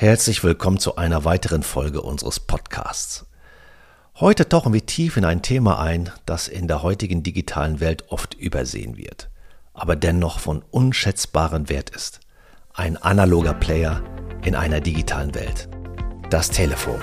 Herzlich willkommen zu einer weiteren Folge unseres Podcasts. Heute tauchen wir tief in ein Thema ein, das in der heutigen digitalen Welt oft übersehen wird, aber dennoch von unschätzbarem Wert ist. Ein analoger Player in einer digitalen Welt. Das Telefon.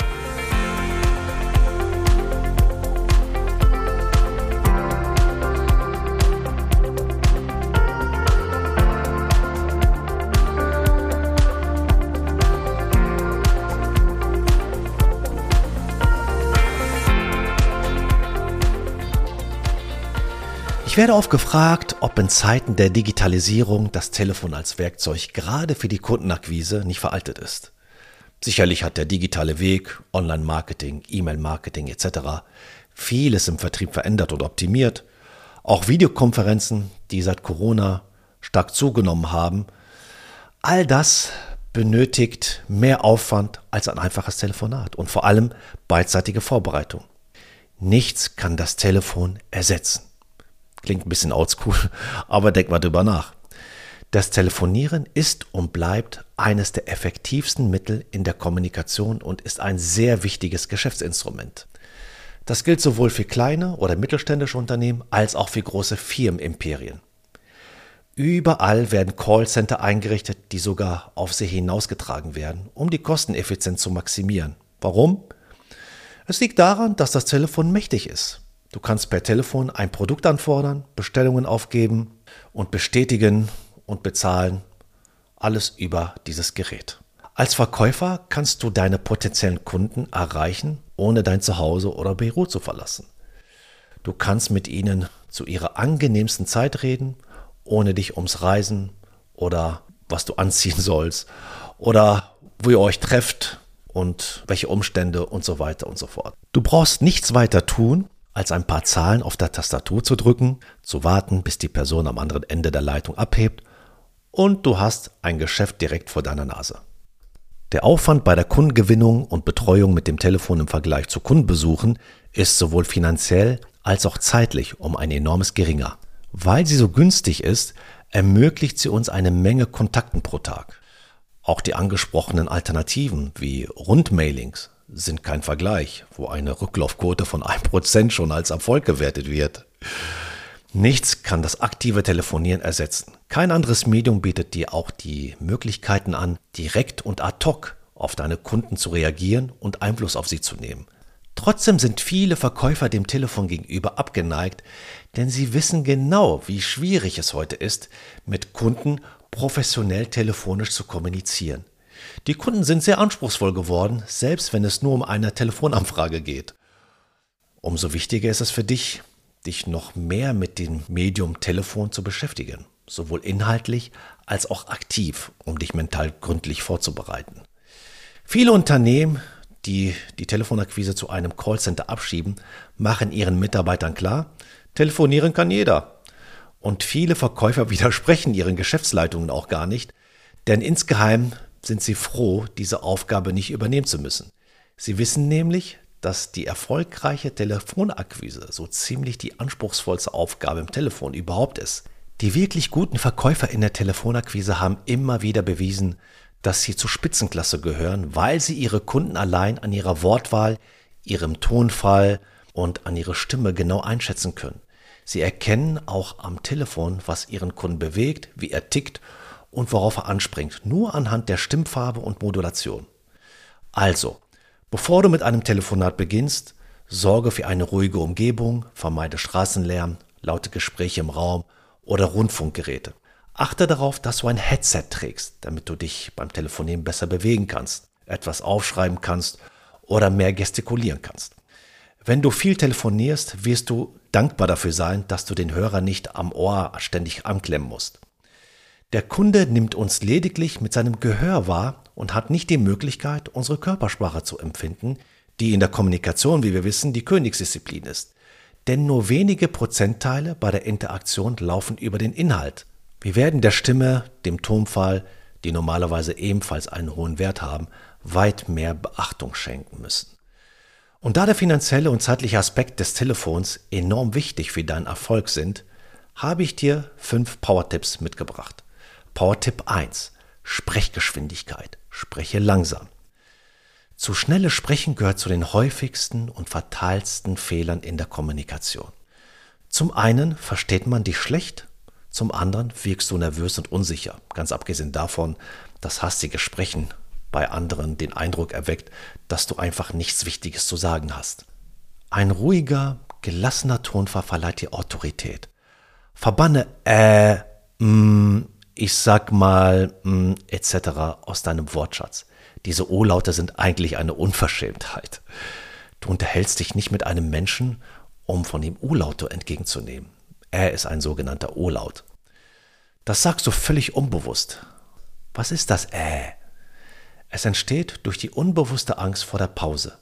Ich werde oft gefragt, ob in Zeiten der Digitalisierung das Telefon als Werkzeug gerade für die Kundenakquise nicht veraltet ist. Sicherlich hat der digitale Weg, Online-Marketing, E-Mail-Marketing etc. vieles im Vertrieb verändert und optimiert. Auch Videokonferenzen, die seit Corona stark zugenommen haben. All das benötigt mehr Aufwand als ein einfaches Telefonat und vor allem beidseitige Vorbereitung. Nichts kann das Telefon ersetzen. Klingt ein bisschen oldschool, aber denk mal drüber nach. Das Telefonieren ist und bleibt eines der effektivsten Mittel in der Kommunikation und ist ein sehr wichtiges Geschäftsinstrument. Das gilt sowohl für kleine oder mittelständische Unternehmen als auch für große Firmenimperien. Überall werden Callcenter eingerichtet, die sogar auf See hinausgetragen werden, um die Kosteneffizienz zu maximieren. Warum? Es liegt daran, dass das Telefon mächtig ist. Du kannst per Telefon ein Produkt anfordern, Bestellungen aufgeben und bestätigen und bezahlen. Alles über dieses Gerät. Als Verkäufer kannst du deine potenziellen Kunden erreichen, ohne dein Zuhause oder Büro zu verlassen. Du kannst mit ihnen zu ihrer angenehmsten Zeit reden, ohne dich ums Reisen oder was du anziehen sollst oder wo ihr euch trefft und welche Umstände und so weiter und so fort. Du brauchst nichts weiter tun, als ein paar Zahlen auf der Tastatur zu drücken, zu warten, bis die Person am anderen Ende der Leitung abhebt und du hast ein Geschäft direkt vor deiner Nase. Der Aufwand bei der Kundengewinnung und Betreuung mit dem Telefon im Vergleich zu Kundenbesuchen ist sowohl finanziell als auch zeitlich um ein enormes geringer. Weil sie so günstig ist, ermöglicht sie uns eine Menge Kontakten pro Tag. Auch die angesprochenen Alternativen wie Rundmailings sind kein Vergleich, wo eine Rücklaufquote von 1% schon als Erfolg gewertet wird. Nichts kann das aktive Telefonieren ersetzen. Kein anderes Medium bietet dir auch die Möglichkeiten an, direkt und ad hoc auf deine Kunden zu reagieren und Einfluss auf sie zu nehmen. Trotzdem sind viele Verkäufer dem Telefon gegenüber abgeneigt, denn sie wissen genau, wie schwierig es heute ist, mit Kunden professionell telefonisch zu kommunizieren. Die Kunden sind sehr anspruchsvoll geworden, selbst wenn es nur um eine Telefonanfrage geht. Umso wichtiger ist es für dich, dich noch mehr mit dem Medium Telefon zu beschäftigen, sowohl inhaltlich als auch aktiv, um dich mental gründlich vorzubereiten. Viele Unternehmen, die die Telefonakquise zu einem Callcenter abschieben, machen ihren Mitarbeitern klar, telefonieren kann jeder. Und viele Verkäufer widersprechen ihren Geschäftsleitungen auch gar nicht, denn insgeheim sind sie froh, diese Aufgabe nicht übernehmen zu müssen. Sie wissen nämlich, dass die erfolgreiche Telefonakquise so ziemlich die anspruchsvollste Aufgabe im Telefon überhaupt ist. Die wirklich guten Verkäufer in der Telefonakquise haben immer wieder bewiesen, dass sie zur Spitzenklasse gehören, weil sie ihre Kunden allein an ihrer Wortwahl, ihrem Tonfall und an ihrer Stimme genau einschätzen können. Sie erkennen auch am Telefon, was ihren Kunden bewegt, wie er tickt und worauf er anspringt, nur anhand der Stimmfarbe und Modulation. Also, bevor du mit einem Telefonat beginnst, sorge für eine ruhige Umgebung, vermeide Straßenlärm, laute Gespräche im Raum oder Rundfunkgeräte. Achte darauf, dass du ein Headset trägst, damit du dich beim Telefonieren besser bewegen kannst, etwas aufschreiben kannst oder mehr gestikulieren kannst. Wenn du viel telefonierst, wirst du dankbar dafür sein, dass du den Hörer nicht am Ohr ständig anklemmen musst. Der Kunde nimmt uns lediglich mit seinem Gehör wahr und hat nicht die Möglichkeit, unsere Körpersprache zu empfinden, die in der Kommunikation, wie wir wissen, die Königsdisziplin ist. Denn nur wenige Prozentteile bei der Interaktion laufen über den Inhalt. Wir werden der Stimme, dem Tonfall, die normalerweise ebenfalls einen hohen Wert haben, weit mehr Beachtung schenken müssen. Und da der finanzielle und zeitliche Aspekt des Telefons enorm wichtig für deinen Erfolg sind, habe ich dir fünf Power-Tipps mitgebracht. Power-Tipp 1. Sprechgeschwindigkeit. Spreche langsam. Zu schnelles Sprechen gehört zu den häufigsten und fatalsten Fehlern in der Kommunikation. Zum einen versteht man dich schlecht, zum anderen wirkst du nervös und unsicher, ganz abgesehen davon, dass hastige Sprechen bei anderen den Eindruck erweckt, dass du einfach nichts Wichtiges zu sagen hast. Ein ruhiger, gelassener Tonfall verleiht dir Autorität. Verbanne äh, mh, ich sag mal mh, etc. aus deinem Wortschatz. Diese O-Laute sind eigentlich eine Unverschämtheit. Du unterhältst dich nicht mit einem Menschen, um von ihm O-Laute entgegenzunehmen. Er ist ein sogenannter O-Laut. Das sagst du völlig unbewusst. Was ist das Äh? Es entsteht durch die unbewusste Angst vor der Pause.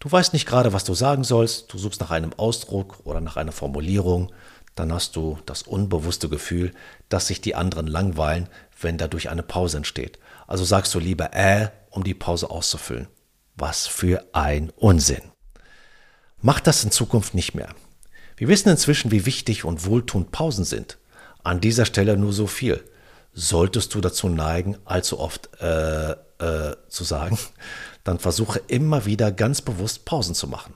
Du weißt nicht gerade, was du sagen sollst, du suchst nach einem Ausdruck oder nach einer Formulierung, dann hast du das unbewusste Gefühl, dass sich die anderen langweilen, wenn dadurch eine Pause entsteht. Also sagst du lieber äh, um die Pause auszufüllen. Was für ein Unsinn. Mach das in Zukunft nicht mehr. Wir wissen inzwischen, wie wichtig und wohltuend Pausen sind. An dieser Stelle nur so viel. Solltest du dazu neigen, allzu oft äh, äh, zu sagen, dann versuche immer wieder ganz bewusst Pausen zu machen.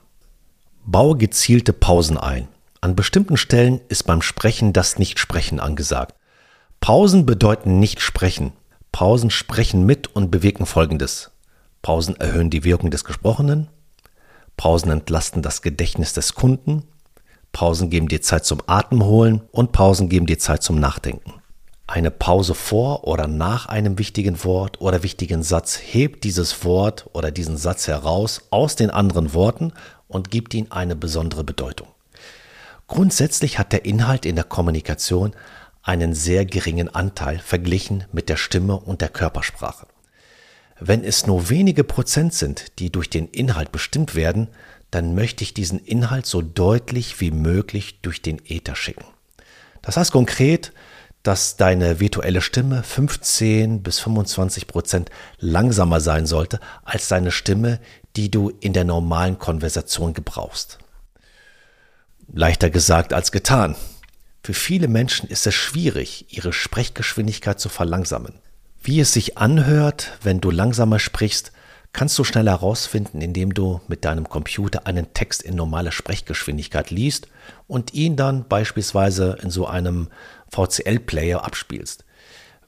Baue gezielte Pausen ein. An bestimmten Stellen ist beim Sprechen das Nichtsprechen angesagt. Pausen bedeuten nicht sprechen. Pausen sprechen mit und bewirken Folgendes. Pausen erhöhen die Wirkung des Gesprochenen. Pausen entlasten das Gedächtnis des Kunden. Pausen geben dir Zeit zum Atemholen und Pausen geben dir Zeit zum Nachdenken. Eine Pause vor oder nach einem wichtigen Wort oder wichtigen Satz hebt dieses Wort oder diesen Satz heraus aus den anderen Worten und gibt ihm eine besondere Bedeutung. Grundsätzlich hat der Inhalt in der Kommunikation einen sehr geringen Anteil verglichen mit der Stimme und der Körpersprache. Wenn es nur wenige Prozent sind, die durch den Inhalt bestimmt werden, dann möchte ich diesen Inhalt so deutlich wie möglich durch den Äther schicken. Das heißt konkret, dass deine virtuelle Stimme 15 bis 25 Prozent langsamer sein sollte als deine Stimme, die du in der normalen Konversation gebrauchst. Leichter gesagt als getan. Für viele Menschen ist es schwierig, ihre Sprechgeschwindigkeit zu verlangsamen. Wie es sich anhört, wenn du langsamer sprichst, kannst du schnell herausfinden, indem du mit deinem Computer einen Text in normaler Sprechgeschwindigkeit liest und ihn dann beispielsweise in so einem VCL-Player abspielst.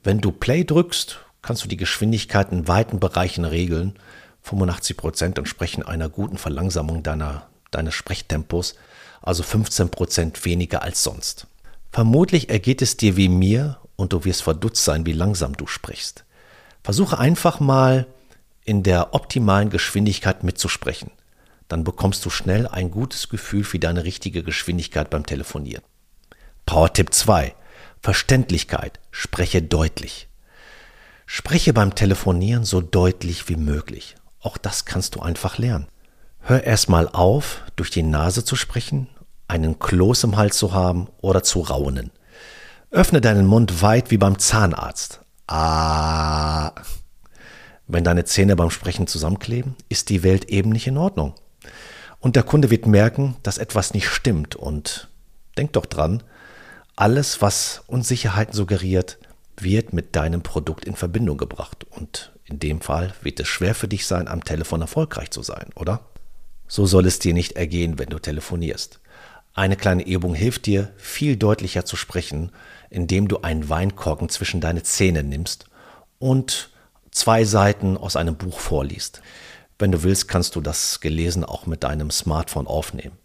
Wenn du Play drückst, kannst du die Geschwindigkeit in weiten Bereichen regeln. 85 Prozent entsprechen einer guten Verlangsamung deiner, deines Sprechtempos, also 15 Prozent weniger als sonst. Vermutlich ergeht es dir wie mir und du wirst verdutzt sein, wie langsam du sprichst. Versuche einfach mal in der optimalen Geschwindigkeit mitzusprechen. Dann bekommst du schnell ein gutes Gefühl für deine richtige Geschwindigkeit beim Telefonieren. Power-Tipp 2. Verständlichkeit. Spreche deutlich. Spreche beim Telefonieren so deutlich wie möglich. Auch das kannst du einfach lernen. Hör erstmal auf, durch die Nase zu sprechen, einen Kloß im Hals zu haben oder zu raunen. Öffne deinen Mund weit wie beim Zahnarzt. Ah. Wenn deine Zähne beim Sprechen zusammenkleben, ist die Welt eben nicht in Ordnung. Und der Kunde wird merken, dass etwas nicht stimmt. Und denk doch dran, alles, was Unsicherheiten suggeriert, wird mit deinem Produkt in Verbindung gebracht. Und in dem Fall wird es schwer für dich sein, am Telefon erfolgreich zu sein, oder? So soll es dir nicht ergehen, wenn du telefonierst. Eine kleine Übung hilft dir, viel deutlicher zu sprechen, indem du einen Weinkorken zwischen deine Zähne nimmst und zwei Seiten aus einem Buch vorliest. Wenn du willst, kannst du das Gelesen auch mit deinem Smartphone aufnehmen.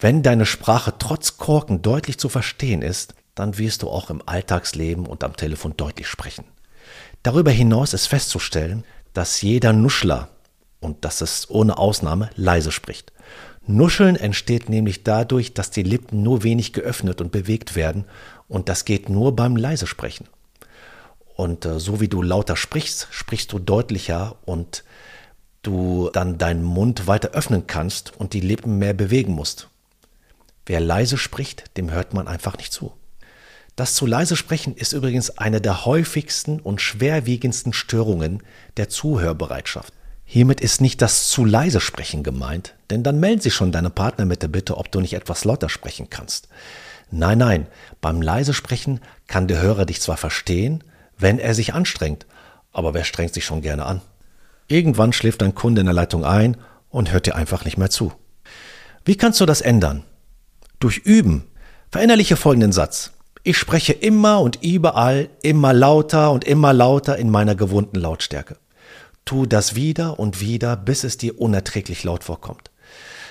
Wenn deine Sprache trotz Korken deutlich zu verstehen ist, dann wirst du auch im Alltagsleben und am Telefon deutlich sprechen. Darüber hinaus ist festzustellen, dass jeder Nuschler, und das ist ohne Ausnahme, leise spricht. Nuscheln entsteht nämlich dadurch, dass die Lippen nur wenig geöffnet und bewegt werden, und das geht nur beim leise Sprechen. Und äh, so wie du lauter sprichst, sprichst du deutlicher und du dann deinen Mund weiter öffnen kannst und die Lippen mehr bewegen musst. Wer leise spricht, dem hört man einfach nicht zu. Das zu leise Sprechen ist übrigens eine der häufigsten und schwerwiegendsten Störungen der Zuhörbereitschaft. Hiermit ist nicht das zu leise Sprechen gemeint, denn dann melden sich schon deine Partner mit der Bitte, ob du nicht etwas lauter sprechen kannst. Nein, nein, beim leise Sprechen kann der Hörer dich zwar verstehen, wenn er sich anstrengt, Aber wer strengt sich schon gerne an? Irgendwann schläft dein Kunde in der Leitung ein und hört dir einfach nicht mehr zu. Wie kannst du das ändern? Durch Üben. Verinnerliche folgenden Satz. Ich spreche immer und überall immer lauter und immer lauter in meiner gewohnten Lautstärke. Tu das wieder und wieder, bis es dir unerträglich laut vorkommt.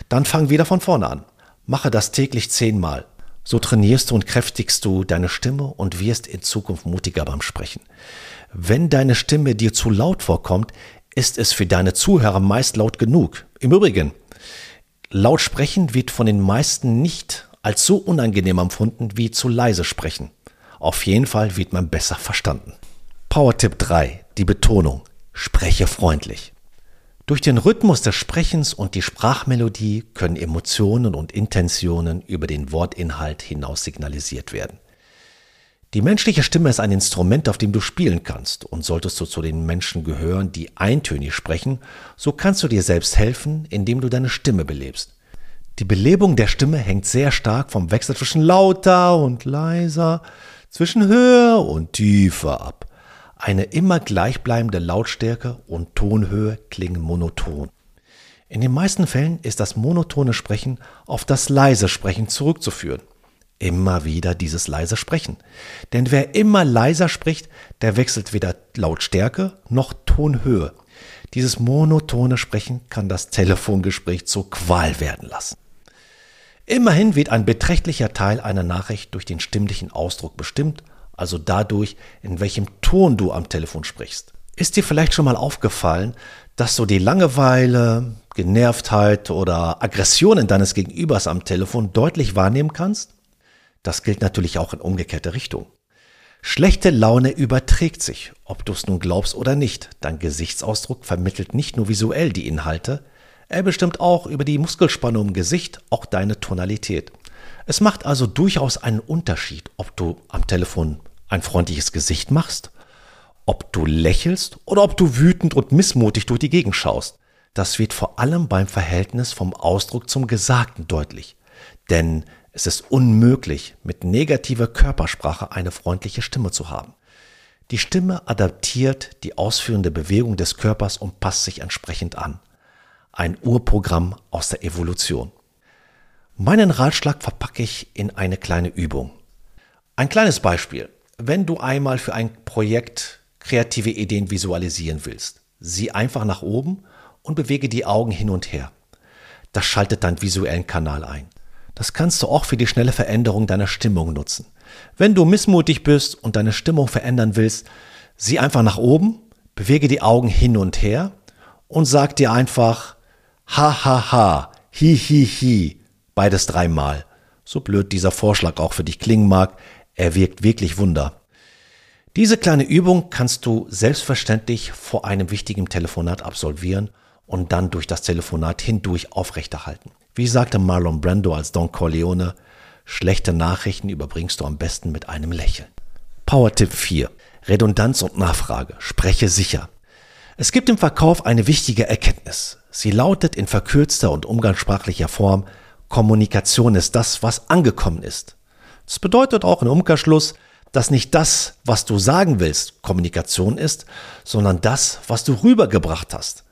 Dann fang wieder von vorne an. Mache das täglich zehnmal. So trainierst du und kräftigst du deine Stimme und wirst in Zukunft mutiger beim Sprechen. Wenn deine Stimme dir zu laut vorkommt, ist es für deine Zuhörer meist laut genug. Im Übrigen, laut sprechen wird von den meisten nicht als so unangenehm empfunden wie zu leise sprechen. Auf jeden Fall wird man besser verstanden. Power-Tipp 3, die Betonung. Spreche freundlich. Durch den Rhythmus des Sprechens und die Sprachmelodie können Emotionen und Intentionen über den Wortinhalt hinaus signalisiert werden. Die menschliche Stimme ist ein Instrument, auf dem du spielen kannst, und solltest du zu den Menschen gehören, die eintönig sprechen, so kannst du dir selbst helfen, indem du deine Stimme belebst. Die Belebung der Stimme hängt sehr stark vom Wechsel zwischen lauter und leiser, zwischen höher und tiefer ab. Eine immer gleichbleibende Lautstärke und Tonhöhe klingen monoton. In den meisten Fällen ist das monotone Sprechen auf das leise Sprechen zurückzuführen. Immer wieder dieses leise Sprechen. Denn wer immer leiser spricht, der wechselt weder Lautstärke noch Tonhöhe. Dieses monotone Sprechen kann das Telefongespräch zur Qual werden lassen. Immerhin wird ein beträchtlicher Teil einer Nachricht durch den stimmlichen Ausdruck bestimmt also dadurch, in welchem Ton du am Telefon sprichst. Ist dir vielleicht schon mal aufgefallen, dass du die Langeweile, Genervtheit oder Aggressionen deines Gegenübers am Telefon deutlich wahrnehmen kannst? Das gilt natürlich auch in umgekehrte Richtung. Schlechte Laune überträgt sich, ob du es nun glaubst oder nicht. Dein Gesichtsausdruck vermittelt nicht nur visuell die Inhalte, er bestimmt auch über die Muskelspannung im Gesicht auch deine Tonalität. Es macht also durchaus einen Unterschied, ob du am Telefon ein freundliches Gesicht machst, ob du lächelst oder ob du wütend und missmutig durch die Gegend schaust. Das wird vor allem beim Verhältnis vom Ausdruck zum Gesagten deutlich. Denn es ist unmöglich, mit negativer Körpersprache eine freundliche Stimme zu haben. Die Stimme adaptiert die ausführende Bewegung des Körpers und passt sich entsprechend an. Ein Urprogramm aus der Evolution. Meinen Ratschlag verpacke ich in eine kleine Übung. Ein kleines Beispiel wenn du einmal für ein Projekt kreative Ideen visualisieren willst, sieh einfach nach oben und bewege die Augen hin und her. Das schaltet deinen visuellen Kanal ein. Das kannst du auch für die schnelle Veränderung deiner Stimmung nutzen. Wenn du missmutig bist und deine Stimmung verändern willst, sieh einfach nach oben, bewege die Augen hin und her und sag dir einfach ha ha ha, hi hi hi, beides dreimal. So blöd dieser Vorschlag auch für dich klingen mag, er wirkt wirklich Wunder. Diese kleine Übung kannst du selbstverständlich vor einem wichtigen Telefonat absolvieren und dann durch das Telefonat hindurch aufrechterhalten. Wie sagte Marlon Brando als Don Corleone, schlechte Nachrichten überbringst du am besten mit einem Lächeln. Power-Tipp 4. Redundanz und Nachfrage. Spreche sicher. Es gibt im Verkauf eine wichtige Erkenntnis. Sie lautet in verkürzter und umgangssprachlicher Form, Kommunikation ist das, was angekommen ist. Das bedeutet auch im Umkehrschluss, dass nicht das, was du sagen willst, Kommunikation ist, sondern das, was du rübergebracht hast.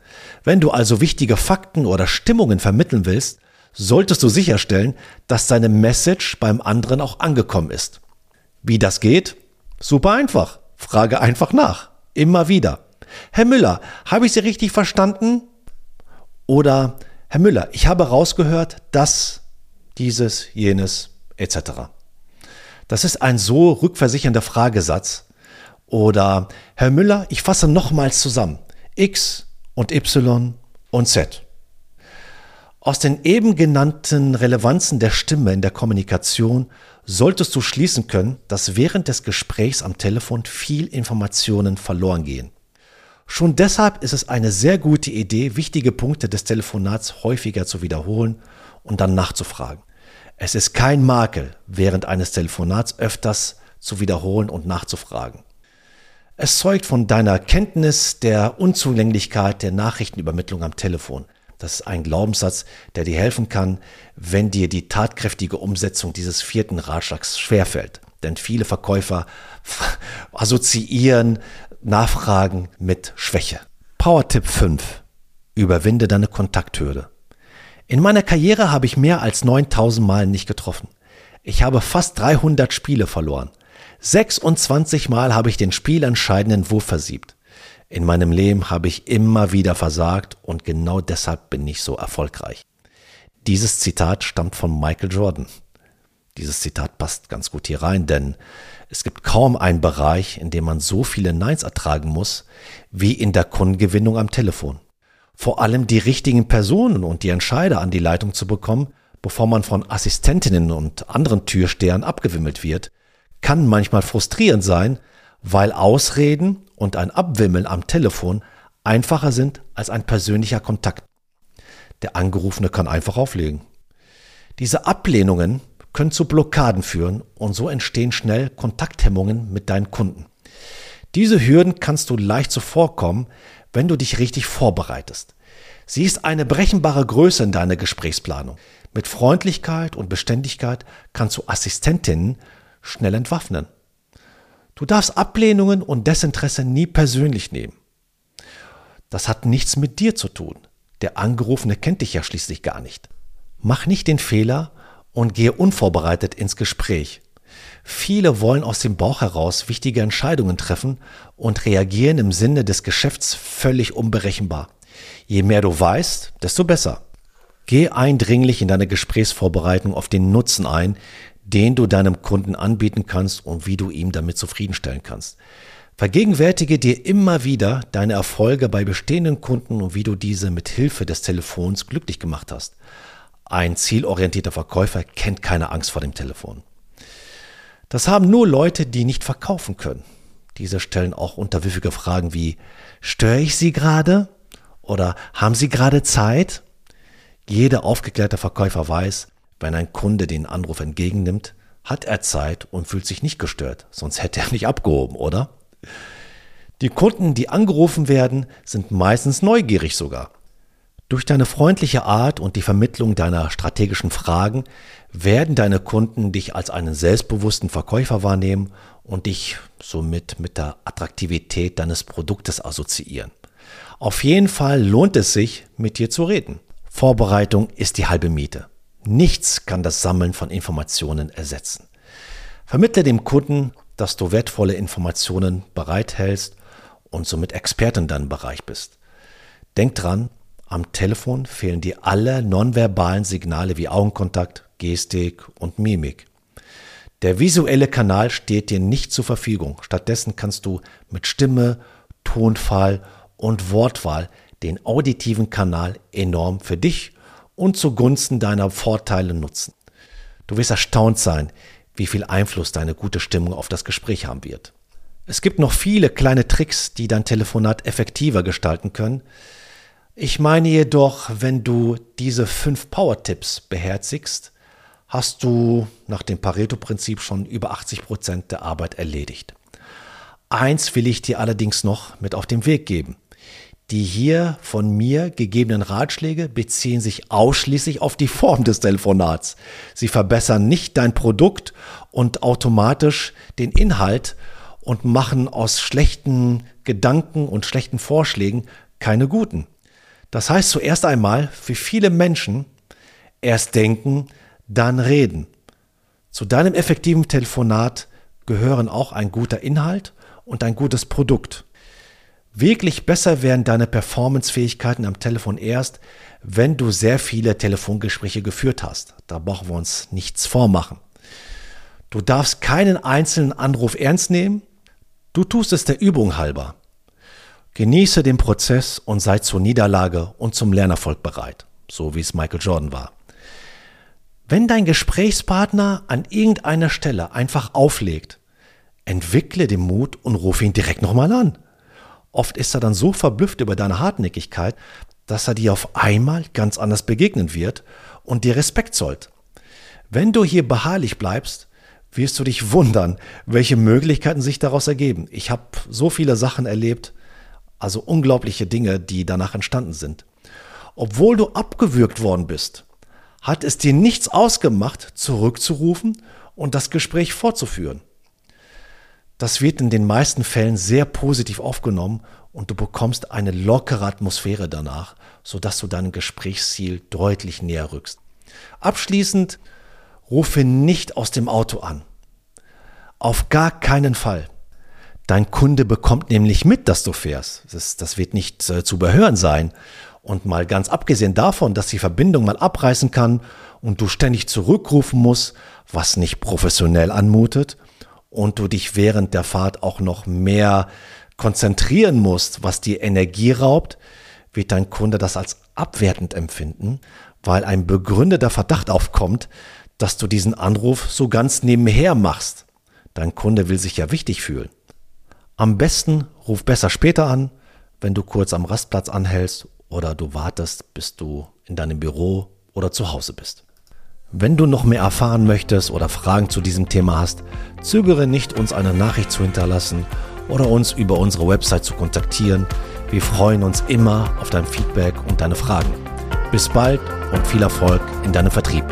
Wenn du also wichtige Fakten oder Stimmungen vermitteln willst, solltest du sicherstellen, dass deine Message beim anderen auch angekommen ist. Wie das geht? Super einfach. Frage einfach nach. Immer wieder. Herr Müller, habe ich Sie richtig verstanden? Oder Herr Müller, ich habe rausgehört, dass dieses, jenes, etc. Das ist ein so rückversichernder Fragesatz. Oder Herr Müller, ich fasse nochmals zusammen. X und Y und Z. Aus den eben genannten Relevanzen der Stimme in der Kommunikation solltest du schließen können, dass während des Gesprächs am Telefon viel Informationen verloren gehen. Schon deshalb ist es eine sehr gute Idee, wichtige Punkte des Telefonats häufiger zu wiederholen und dann nachzufragen. Es ist kein Makel, während eines Telefonats öfters zu wiederholen und nachzufragen. Es zeugt von deiner Kenntnis der Unzulänglichkeit der Nachrichtenübermittlung am Telefon. Das ist ein Glaubenssatz, der dir helfen kann, wenn dir die tatkräftige Umsetzung dieses vierten Ratschlags schwerfällt. Denn viele Verkäufer assoziieren Nachfragen mit Schwäche. Power-Tipp 5. Überwinde deine Kontakthürde. In meiner Karriere habe ich mehr als 9000 Mal nicht getroffen. Ich habe fast 300 Spiele verloren. 26 Mal habe ich den spielentscheidenden Wurf versiebt. In meinem Leben habe ich immer wieder versagt und genau deshalb bin ich so erfolgreich. Dieses Zitat stammt von Michael Jordan. Dieses Zitat passt ganz gut hier rein, denn es gibt kaum einen Bereich, in dem man so viele Neins ertragen muss, wie in der Kundengewinnung am Telefon. Vor allem die richtigen Personen und die Entscheider an die Leitung zu bekommen, bevor man von Assistentinnen und anderen Türstehern abgewimmelt wird, kann manchmal frustrierend sein, weil Ausreden und ein Abwimmeln am Telefon einfacher sind als ein persönlicher Kontakt. Der Angerufene kann einfach auflegen. Diese Ablehnungen können zu Blockaden führen und so entstehen schnell Kontakthemmungen mit deinen Kunden. Diese Hürden kannst du leicht zuvorkommen, wenn du dich richtig vorbereitest. Sie ist eine brechenbare Größe in deiner Gesprächsplanung. Mit Freundlichkeit und Beständigkeit kannst du Assistentinnen schnell entwaffnen. Du darfst Ablehnungen und Desinteresse nie persönlich nehmen. Das hat nichts mit dir zu tun. Der Angerufene kennt dich ja schließlich gar nicht. Mach nicht den Fehler und gehe unvorbereitet ins Gespräch. Viele wollen aus dem Bauch heraus wichtige Entscheidungen treffen und reagieren im Sinne des Geschäfts völlig unberechenbar. Je mehr du weißt, desto besser. Geh eindringlich in deine Gesprächsvorbereitung auf den Nutzen ein, den du deinem Kunden anbieten kannst und wie du ihm damit zufriedenstellen kannst. Vergegenwärtige dir immer wieder deine Erfolge bei bestehenden Kunden und wie du diese mit Hilfe des Telefons glücklich gemacht hast. Ein zielorientierter Verkäufer kennt keine Angst vor dem Telefon. Das haben nur Leute, die nicht verkaufen können. Diese stellen auch unterwürfige Fragen wie, störe ich Sie gerade? Oder haben Sie gerade Zeit? Jeder aufgeklärte Verkäufer weiß, wenn ein Kunde den Anruf entgegennimmt, hat er Zeit und fühlt sich nicht gestört, sonst hätte er nicht abgehoben, oder? Die Kunden, die angerufen werden, sind meistens neugierig sogar. Durch deine freundliche Art und die Vermittlung deiner strategischen Fragen werden deine Kunden dich als einen selbstbewussten Verkäufer wahrnehmen und dich somit mit der Attraktivität deines Produktes assoziieren. Auf jeden Fall lohnt es sich, mit dir zu reden. Vorbereitung ist die halbe Miete. Nichts kann das Sammeln von Informationen ersetzen. Vermittle dem Kunden, dass du wertvolle Informationen bereithältst und somit Experte in deinem Bereich bist. Denk dran, am Telefon fehlen dir alle nonverbalen Signale wie Augenkontakt, Gestik und Mimik. Der visuelle Kanal steht dir nicht zur Verfügung. Stattdessen kannst du mit Stimme, Tonfall und Wortwahl den auditiven Kanal enorm für dich und zugunsten deiner Vorteile nutzen. Du wirst erstaunt sein, wie viel Einfluss deine gute Stimmung auf das Gespräch haben wird. Es gibt noch viele kleine Tricks, die dein Telefonat effektiver gestalten können. Ich meine jedoch, wenn du diese fünf Power-Tipps beherzigst, hast du nach dem Pareto-Prinzip schon über 80 Prozent der Arbeit erledigt. Eins will ich dir allerdings noch mit auf den Weg geben. Die hier von mir gegebenen Ratschläge beziehen sich ausschließlich auf die Form des Telefonats. Sie verbessern nicht dein Produkt und automatisch den Inhalt und machen aus schlechten Gedanken und schlechten Vorschlägen keine guten. Das heißt zuerst einmal für viele Menschen erst denken, dann reden. Zu deinem effektiven Telefonat gehören auch ein guter Inhalt und ein gutes Produkt. Wirklich besser werden deine Performancefähigkeiten am Telefon erst, wenn du sehr viele Telefongespräche geführt hast. Da brauchen wir uns nichts vormachen. Du darfst keinen einzelnen Anruf ernst nehmen. Du tust es der Übung halber. Genieße den Prozess und sei zur Niederlage und zum Lernerfolg bereit, so wie es Michael Jordan war. Wenn dein Gesprächspartner an irgendeiner Stelle einfach auflegt, entwickle den Mut und rufe ihn direkt nochmal an. Oft ist er dann so verblüfft über deine Hartnäckigkeit, dass er dir auf einmal ganz anders begegnen wird und dir Respekt zollt. Wenn du hier beharrlich bleibst, wirst du dich wundern, welche Möglichkeiten sich daraus ergeben. Ich habe so viele Sachen erlebt, also unglaubliche Dinge, die danach entstanden sind. Obwohl du abgewürgt worden bist, hat es dir nichts ausgemacht, zurückzurufen und das Gespräch fortzuführen. Das wird in den meisten Fällen sehr positiv aufgenommen und du bekommst eine lockere Atmosphäre danach, sodass du deinem Gesprächsziel deutlich näher rückst. Abschließend, rufe nicht aus dem Auto an. Auf gar keinen Fall. Dein Kunde bekommt nämlich mit, dass du fährst. Das, das wird nicht äh, zu überhören sein. Und mal ganz abgesehen davon, dass die Verbindung mal abreißen kann und du ständig zurückrufen musst, was nicht professionell anmutet, und du dich während der Fahrt auch noch mehr konzentrieren musst, was dir Energie raubt, wird dein Kunde das als abwertend empfinden, weil ein begründeter Verdacht aufkommt, dass du diesen Anruf so ganz nebenher machst. Dein Kunde will sich ja wichtig fühlen. Am besten ruf besser später an, wenn du kurz am Rastplatz anhältst oder du wartest, bis du in deinem Büro oder zu Hause bist. Wenn du noch mehr erfahren möchtest oder Fragen zu diesem Thema hast, zögere nicht, uns eine Nachricht zu hinterlassen oder uns über unsere Website zu kontaktieren. Wir freuen uns immer auf dein Feedback und deine Fragen. Bis bald und viel Erfolg in deinem Vertrieb.